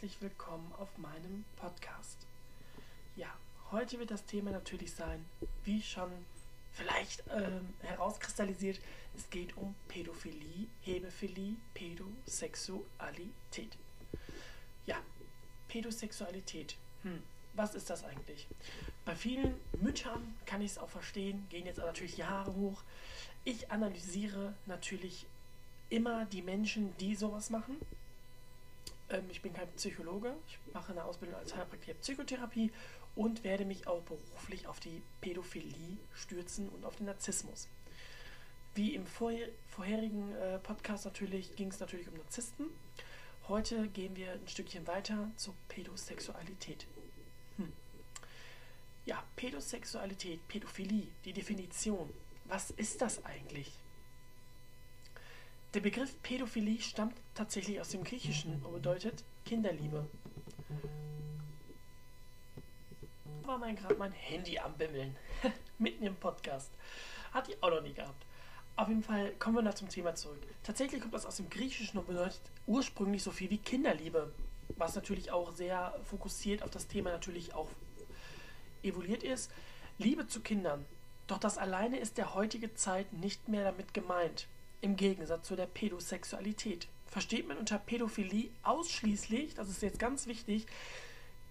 herzlich willkommen auf meinem Podcast. Ja, heute wird das Thema natürlich sein, wie schon vielleicht ähm, herauskristallisiert, es geht um Pädophilie, Hebephilie, Pädosexualität. Ja, Pädosexualität. Hm, was ist das eigentlich? Bei vielen Müttern kann ich es auch verstehen, gehen jetzt natürlich Jahre hoch. Ich analysiere natürlich immer die Menschen, die sowas machen ähm, ich bin kein Psychologe, ich mache eine Ausbildung als Heilpraktiker Psychotherapie und werde mich auch beruflich auf die Pädophilie stürzen und auf den Narzissmus. Wie im vorherigen äh, Podcast natürlich ging es natürlich um Narzissten. Heute gehen wir ein Stückchen weiter zur Pädosexualität. Hm. Ja, Pädosexualität, Pädophilie, die Definition. Was ist das eigentlich? Der Begriff Pädophilie stammt tatsächlich aus dem Griechischen und bedeutet Kinderliebe. War mein gerade mein Handy am Bimmeln. Mitten im Podcast. Hat die auch noch nie gehabt. Auf jeden Fall kommen wir da zum Thema zurück. Tatsächlich kommt das aus dem Griechischen und bedeutet ursprünglich so viel wie Kinderliebe. Was natürlich auch sehr fokussiert auf das Thema natürlich auch evoluiert ist. Liebe zu Kindern. Doch das alleine ist der heutige Zeit nicht mehr damit gemeint im Gegensatz zu der Pädosexualität. Versteht man unter Pädophilie ausschließlich, das ist jetzt ganz wichtig,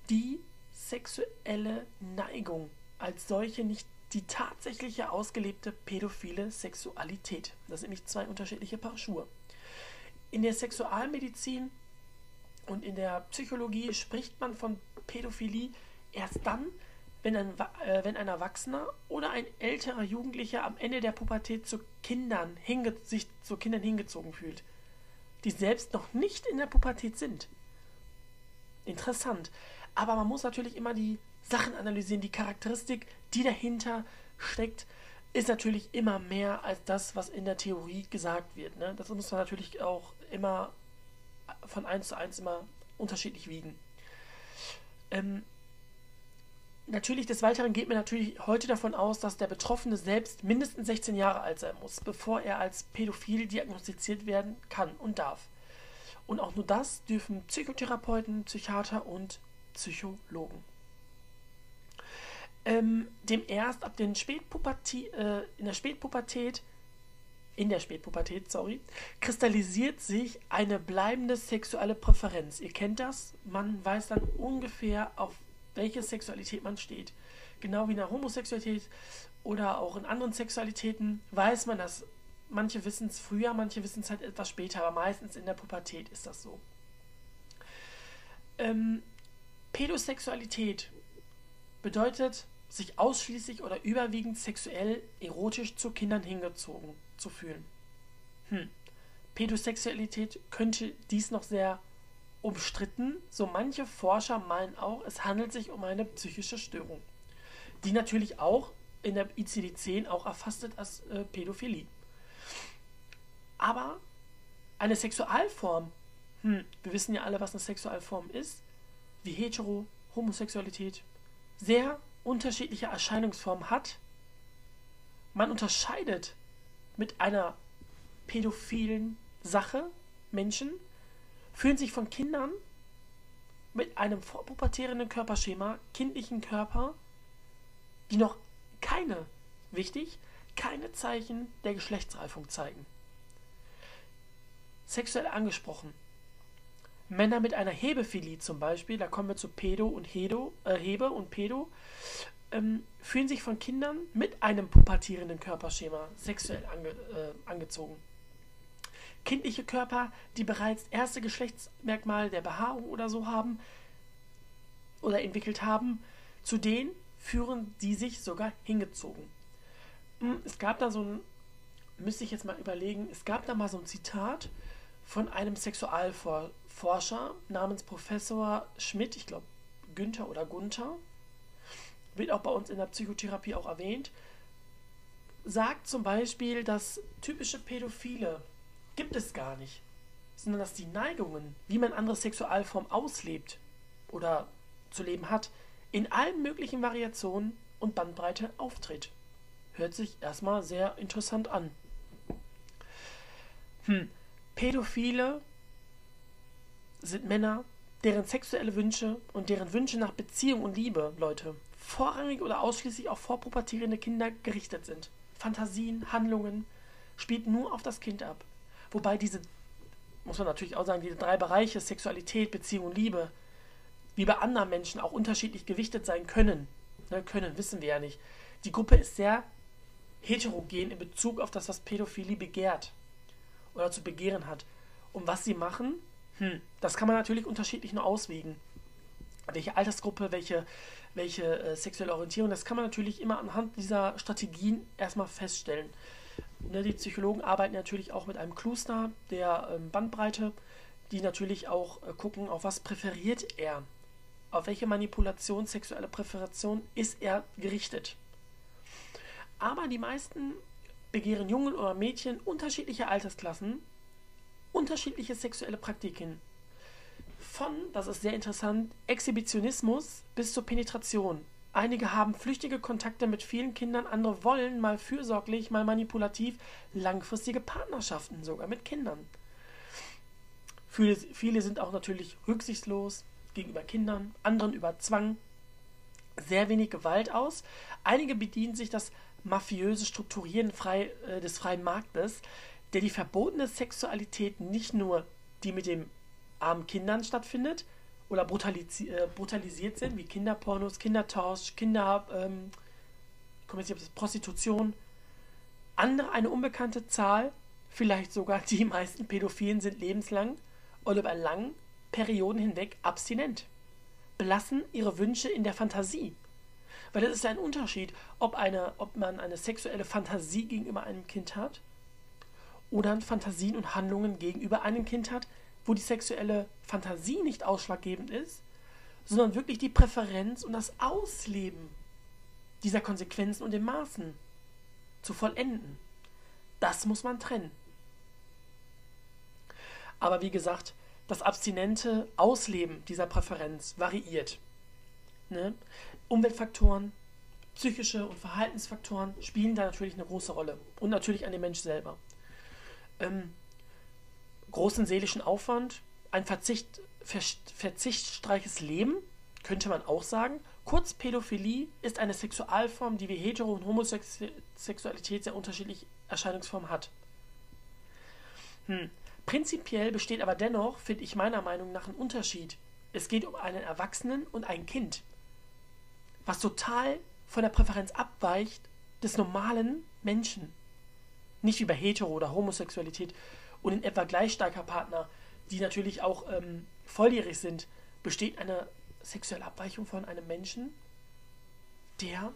die sexuelle Neigung als solche, nicht die tatsächliche ausgelebte pädophile Sexualität. Das sind nämlich zwei unterschiedliche Paar Schuhe. In der Sexualmedizin und in der Psychologie spricht man von Pädophilie erst dann, wenn ein, äh, wenn ein Erwachsener oder ein älterer Jugendlicher am Ende der Pubertät zu Kindern sich zu Kindern hingezogen fühlt, die selbst noch nicht in der Pubertät sind. Interessant. Aber man muss natürlich immer die Sachen analysieren. Die Charakteristik, die dahinter steckt, ist natürlich immer mehr als das, was in der Theorie gesagt wird. Ne? Das muss man natürlich auch immer von eins zu eins immer unterschiedlich wiegen. Ähm, Natürlich, des Weiteren geht man natürlich heute davon aus, dass der Betroffene selbst mindestens 16 Jahre alt sein muss, bevor er als pädophil diagnostiziert werden kann und darf. Und auch nur das dürfen Psychotherapeuten, Psychiater und Psychologen. Ähm, dem erst ab den Spätpubertät, äh, in der Spätpubertät, in der Spätpubertät, sorry, kristallisiert sich eine bleibende sexuelle Präferenz. Ihr kennt das, man weiß dann ungefähr, auf welche Sexualität man steht. Genau wie in der Homosexualität oder auch in anderen Sexualitäten weiß man das. Manche wissen es früher, manche wissen es halt etwas später, aber meistens in der Pubertät ist das so. Ähm, Pädosexualität bedeutet, sich ausschließlich oder überwiegend sexuell erotisch zu Kindern hingezogen zu fühlen. Hm. Pädosexualität könnte dies noch sehr umstritten, so manche Forscher meinen auch, es handelt sich um eine psychische Störung, die natürlich auch in der ICD-10 auch erfasst wird als äh, Pädophilie. Aber eine Sexualform, hm, wir wissen ja alle, was eine Sexualform ist, wie Hetero, Homosexualität, sehr unterschiedliche Erscheinungsformen hat. Man unterscheidet mit einer pädophilen Sache Menschen fühlen sich von Kindern mit einem vorpubertierenden Körperschema, kindlichen Körper, die noch keine, wichtig, keine Zeichen der Geschlechtsreifung zeigen. Sexuell angesprochen. Männer mit einer Hebephilie zum Beispiel, da kommen wir zu Pedo und Hedo, äh, Hebe und Pedo, ähm, fühlen sich von Kindern mit einem pubertierenden Körperschema sexuell ange, äh, angezogen kindliche Körper, die bereits erste Geschlechtsmerkmale der Behaarung oder so haben oder entwickelt haben, zu denen führen die sich sogar hingezogen. Hm, es gab da so ein, müsste ich jetzt mal überlegen, es gab da mal so ein Zitat von einem Sexualforscher namens Professor Schmidt, ich glaube Günther oder Gunther, wird auch bei uns in der Psychotherapie auch erwähnt, sagt zum Beispiel, dass typische Pädophile gibt es gar nicht, sondern dass die Neigungen, wie man andere Sexualformen auslebt oder zu leben hat, in allen möglichen Variationen und Bandbreite auftritt. Hört sich erstmal sehr interessant an. Hm. Pädophile sind Männer, deren sexuelle Wünsche und deren Wünsche nach Beziehung und Liebe, Leute, vorrangig oder ausschließlich auf vorpubertierende Kinder gerichtet sind. Fantasien, Handlungen, spielt nur auf das Kind ab. Wobei diese, muss man natürlich auch sagen, diese drei Bereiche, Sexualität, Beziehung Liebe, wie bei anderen Menschen auch unterschiedlich gewichtet sein können. Ne, können, wissen wir ja nicht. Die Gruppe ist sehr heterogen in Bezug auf das, was Pädophilie begehrt oder zu begehren hat. Und was sie machen, hm, das kann man natürlich unterschiedlich nur auswägen. Welche Altersgruppe, welche, welche äh, sexuelle Orientierung, das kann man natürlich immer anhand dieser Strategien erstmal feststellen. Ne, die Psychologen arbeiten natürlich auch mit einem Cluster der ähm, Bandbreite, die natürlich auch äh, gucken, auf was präferiert er. Auf welche Manipulation, sexuelle Präferation ist er gerichtet. Aber die meisten begehren Jungen oder Mädchen unterschiedlicher Altersklassen unterschiedliche sexuelle Praktiken. Von, das ist sehr interessant, Exhibitionismus bis zur Penetration. Einige haben flüchtige Kontakte mit vielen Kindern, andere wollen mal fürsorglich, mal manipulativ langfristige Partnerschaften sogar mit Kindern. Viele, viele sind auch natürlich rücksichtslos gegenüber Kindern, anderen über Zwang, sehr wenig Gewalt aus. Einige bedienen sich das mafiöse Strukturieren frei, äh, des freien Marktes, der die verbotene Sexualität nicht nur die mit den armen Kindern stattfindet oder brutalisi äh, brutalisiert sind, wie Kinderpornos, Kindertausch, Kinder, ähm, Prostitution. Andere, eine unbekannte Zahl, vielleicht sogar die meisten Pädophilen sind lebenslang oder über langen Perioden hinweg abstinent, belassen ihre Wünsche in der Fantasie. Weil es ist ein Unterschied, ob, eine, ob man eine sexuelle Fantasie gegenüber einem Kind hat oder Fantasien und Handlungen gegenüber einem Kind hat, wo die sexuelle Fantasie nicht ausschlaggebend ist, sondern wirklich die Präferenz und das Ausleben dieser Konsequenzen und den Maßen zu vollenden. Das muss man trennen. Aber wie gesagt, das abstinente Ausleben dieser Präferenz variiert. Ne? Umweltfaktoren, psychische und Verhaltensfaktoren spielen da natürlich eine große Rolle. Und natürlich an den Mensch selber ähm, großen seelischen Aufwand, ein Verzicht, ver, verzichtsstreiches Leben, könnte man auch sagen. Kurz, Pädophilie ist eine Sexualform, die wie Hetero- und Homosexualität sehr unterschiedliche Erscheinungsformen hat. Hm. Prinzipiell besteht aber dennoch, finde ich meiner Meinung nach, ein Unterschied. Es geht um einen Erwachsenen und ein Kind, was total von der Präferenz abweicht des normalen Menschen. Nicht wie bei Hetero- oder Homosexualität und in etwa gleich starker Partner, die natürlich auch ähm, volljährig sind, besteht eine sexuelle Abweichung von einem Menschen, der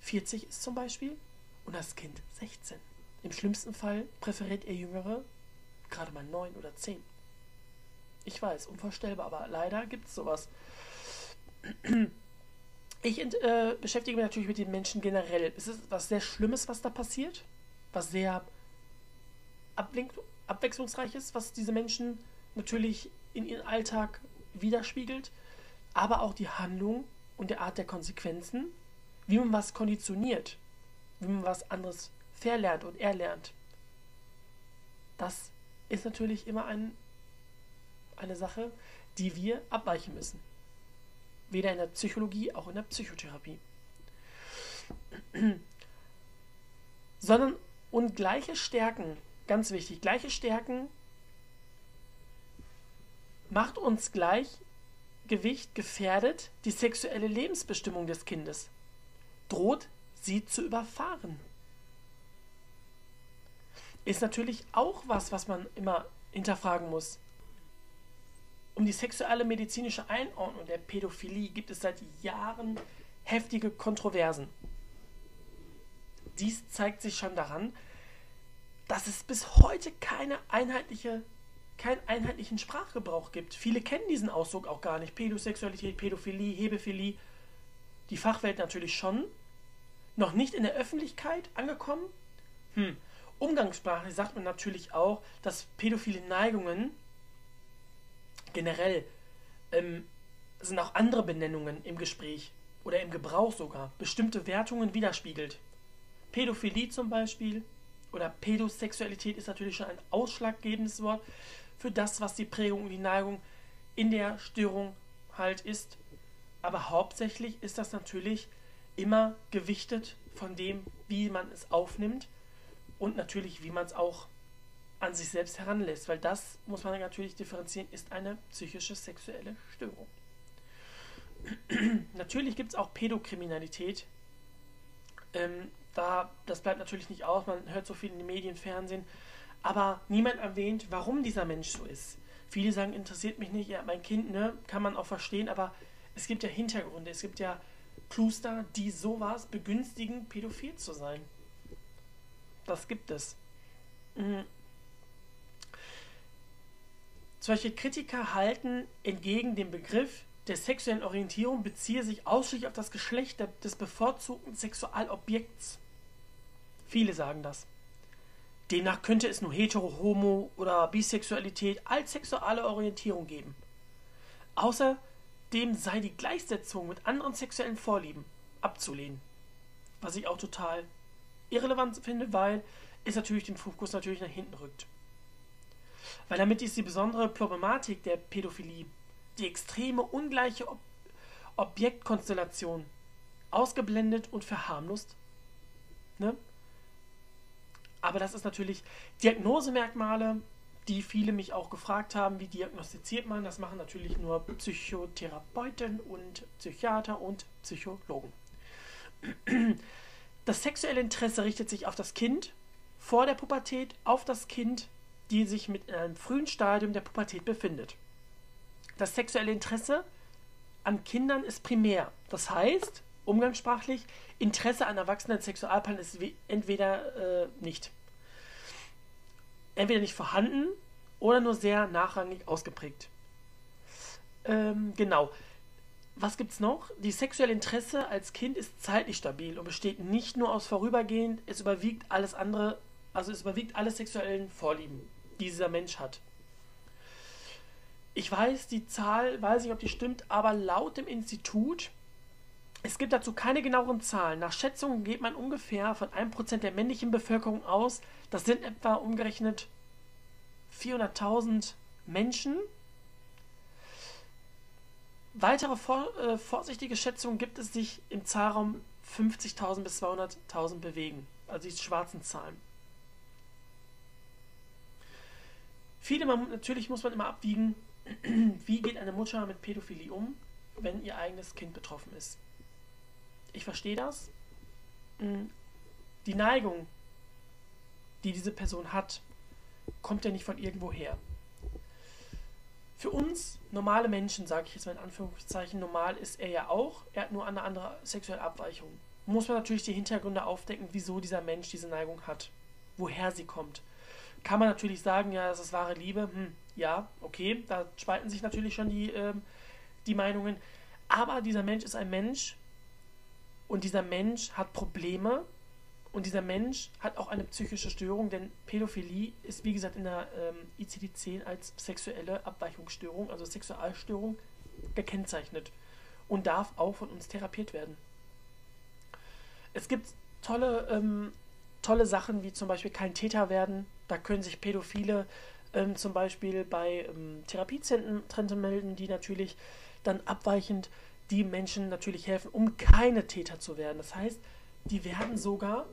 40 ist zum Beispiel und das Kind 16. Im schlimmsten Fall präferiert er Jüngere gerade mal 9 oder 10. Ich weiß, unvorstellbar, aber leider gibt es sowas. Ich äh, beschäftige mich natürlich mit den Menschen generell. Es ist was sehr Schlimmes, was da passiert was sehr abwechslungsreiches, was diese Menschen natürlich in ihrem Alltag widerspiegelt, aber auch die Handlung und der Art der Konsequenzen, wie man was konditioniert, wie man was anderes verlernt und erlernt. Das ist natürlich immer ein, eine Sache, die wir abweichen müssen. Weder in der Psychologie, auch in der Psychotherapie. Sondern und gleiche Stärken, ganz wichtig, gleiche Stärken macht uns Gleichgewicht gefährdet die sexuelle Lebensbestimmung des Kindes, droht sie zu überfahren. Ist natürlich auch was, was man immer hinterfragen muss. Um die sexuelle medizinische Einordnung der Pädophilie gibt es seit Jahren heftige Kontroversen. Dies zeigt sich schon daran, dass es bis heute keine einheitliche, keinen einheitlichen Sprachgebrauch gibt. Viele kennen diesen Ausdruck auch gar nicht. Pädosexualität, Pädophilie, Hebephilie. Die Fachwelt natürlich schon. Noch nicht in der Öffentlichkeit angekommen. Hm. Umgangssprachlich sagt man natürlich auch, dass pädophile Neigungen generell ähm, sind auch andere Benennungen im Gespräch oder im Gebrauch sogar, bestimmte Wertungen widerspiegelt. Pädophilie zum Beispiel oder Pädosexualität ist natürlich schon ein ausschlaggebendes Wort für das, was die Prägung und die Neigung in der Störung halt ist. Aber hauptsächlich ist das natürlich immer gewichtet von dem, wie man es aufnimmt und natürlich, wie man es auch an sich selbst heranlässt, weil das muss man natürlich differenzieren, ist eine psychische sexuelle Störung. natürlich gibt es auch Pädokriminalität. Ähm, da, das bleibt natürlich nicht aus, man hört so viel in den Medien, Fernsehen, aber niemand erwähnt, warum dieser Mensch so ist. Viele sagen, interessiert mich nicht, ja, mein Kind, ne, kann man auch verstehen, aber es gibt ja Hintergründe, es gibt ja Cluster, die sowas begünstigen, pädophil zu sein. Das gibt es. Mhm. Solche Kritiker halten entgegen dem Begriff der sexuellen Orientierung beziehe sich ausschließlich auf das Geschlecht des bevorzugten Sexualobjekts. Viele sagen das. Demnach könnte es nur hetero, homo oder Bisexualität als sexuelle Orientierung geben. Außerdem sei die Gleichsetzung mit anderen sexuellen Vorlieben abzulehnen. Was ich auch total irrelevant finde, weil es natürlich den Fokus natürlich nach hinten rückt. Weil damit ist die besondere Problematik der Pädophilie, die extreme ungleiche Ob Objektkonstellation, ausgeblendet und verharmlost. Ne? Aber das ist natürlich Diagnosemerkmale, die viele mich auch gefragt haben, wie diagnostiziert man. Das machen natürlich nur Psychotherapeuten und Psychiater und Psychologen. Das sexuelle Interesse richtet sich auf das Kind vor der Pubertät, auf das Kind, die sich mit einem frühen Stadium der Pubertät befindet. Das sexuelle Interesse an Kindern ist primär. Das heißt, umgangssprachlich, Interesse an erwachsenen Sexualpartnern ist entweder äh, nicht. Entweder nicht vorhanden oder nur sehr nachrangig ausgeprägt. Ähm, genau. Was gibt's noch? Die sexuelle Interesse als Kind ist zeitlich stabil und besteht nicht nur aus vorübergehend, es überwiegt alles andere, also es überwiegt alle sexuellen Vorlieben, die dieser Mensch hat. Ich weiß, die Zahl, weiß nicht, ob die stimmt, aber laut dem Institut, es gibt dazu keine genaueren Zahlen. Nach Schätzungen geht man ungefähr von 1% der männlichen Bevölkerung aus. Das sind etwa umgerechnet 400.000 Menschen, Weitere vor, äh, vorsichtige Schätzungen gibt es sich im Zahlraum 50.000 bis 200.000 bewegen, also die schwarzen Zahlen. Viele, man, natürlich muss man immer abwiegen, wie geht eine Mutter mit Pädophilie um, wenn ihr eigenes Kind betroffen ist. Ich verstehe das. Hm, die Neigung, die diese Person hat, kommt ja nicht von irgendwo her für uns normale Menschen, sage ich jetzt mal in Anführungszeichen, normal ist er ja auch. Er hat nur eine andere sexuelle Abweichung. Muss man natürlich die Hintergründe aufdecken, wieso dieser Mensch diese Neigung hat, woher sie kommt. Kann man natürlich sagen, ja, das ist wahre Liebe. Hm, ja, okay, da spalten sich natürlich schon die, äh, die Meinungen. Aber dieser Mensch ist ein Mensch und dieser Mensch hat Probleme und dieser Mensch hat auch eine psychische Störung, denn Pädophilie ist, wie gesagt, in der ähm, ICD-10 als sexuelle Abweichungsstörung, also Sexualstörung, gekennzeichnet und darf auch von uns therapiert werden. Es gibt tolle, ähm, tolle Sachen, wie zum Beispiel kein Täter werden. Da können sich Pädophile ähm, zum Beispiel bei ähm, Therapiezentren melden, die natürlich dann abweichend die Menschen natürlich helfen, um keine Täter zu werden. Das heißt, die werden sogar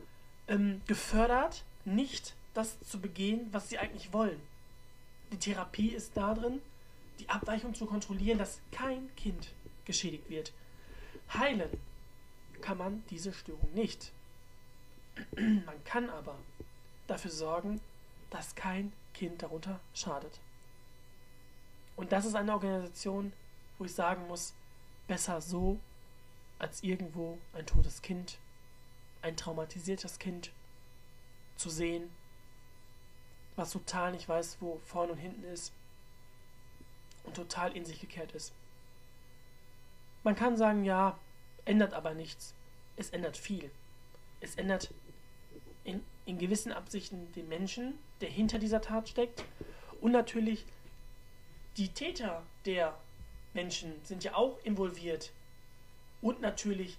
ähm, gefördert, nicht das zu begehen, was sie eigentlich wollen. Die Therapie ist darin, die Abweichung zu kontrollieren, dass kein Kind geschädigt wird. Heilen kann man diese Störung nicht. Man kann aber dafür sorgen, dass kein Kind darunter schadet. Und das ist eine Organisation, wo ich sagen muss, besser so als irgendwo ein totes Kind ein traumatisiertes Kind zu sehen, was total nicht weiß, wo vorne und hinten ist und total in sich gekehrt ist. Man kann sagen, ja, ändert aber nichts. Es ändert viel. Es ändert in, in gewissen Absichten den Menschen, der hinter dieser Tat steckt. Und natürlich die Täter der Menschen sind ja auch involviert. Und natürlich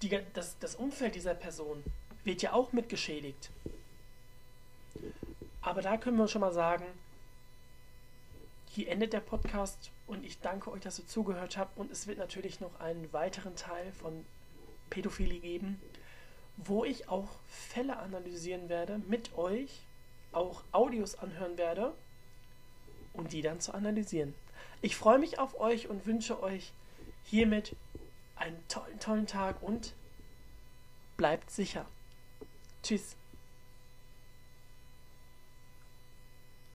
die, das, das Umfeld dieser Person wird ja auch mitgeschädigt. Aber da können wir schon mal sagen, hier endet der Podcast und ich danke euch, dass ihr zugehört habt. Und es wird natürlich noch einen weiteren Teil von Pädophilie geben, wo ich auch Fälle analysieren werde mit euch, auch Audios anhören werde und die dann zu analysieren. Ich freue mich auf euch und wünsche euch hiermit einen tollen, tollen Tag und bleibt sicher. Tschüss.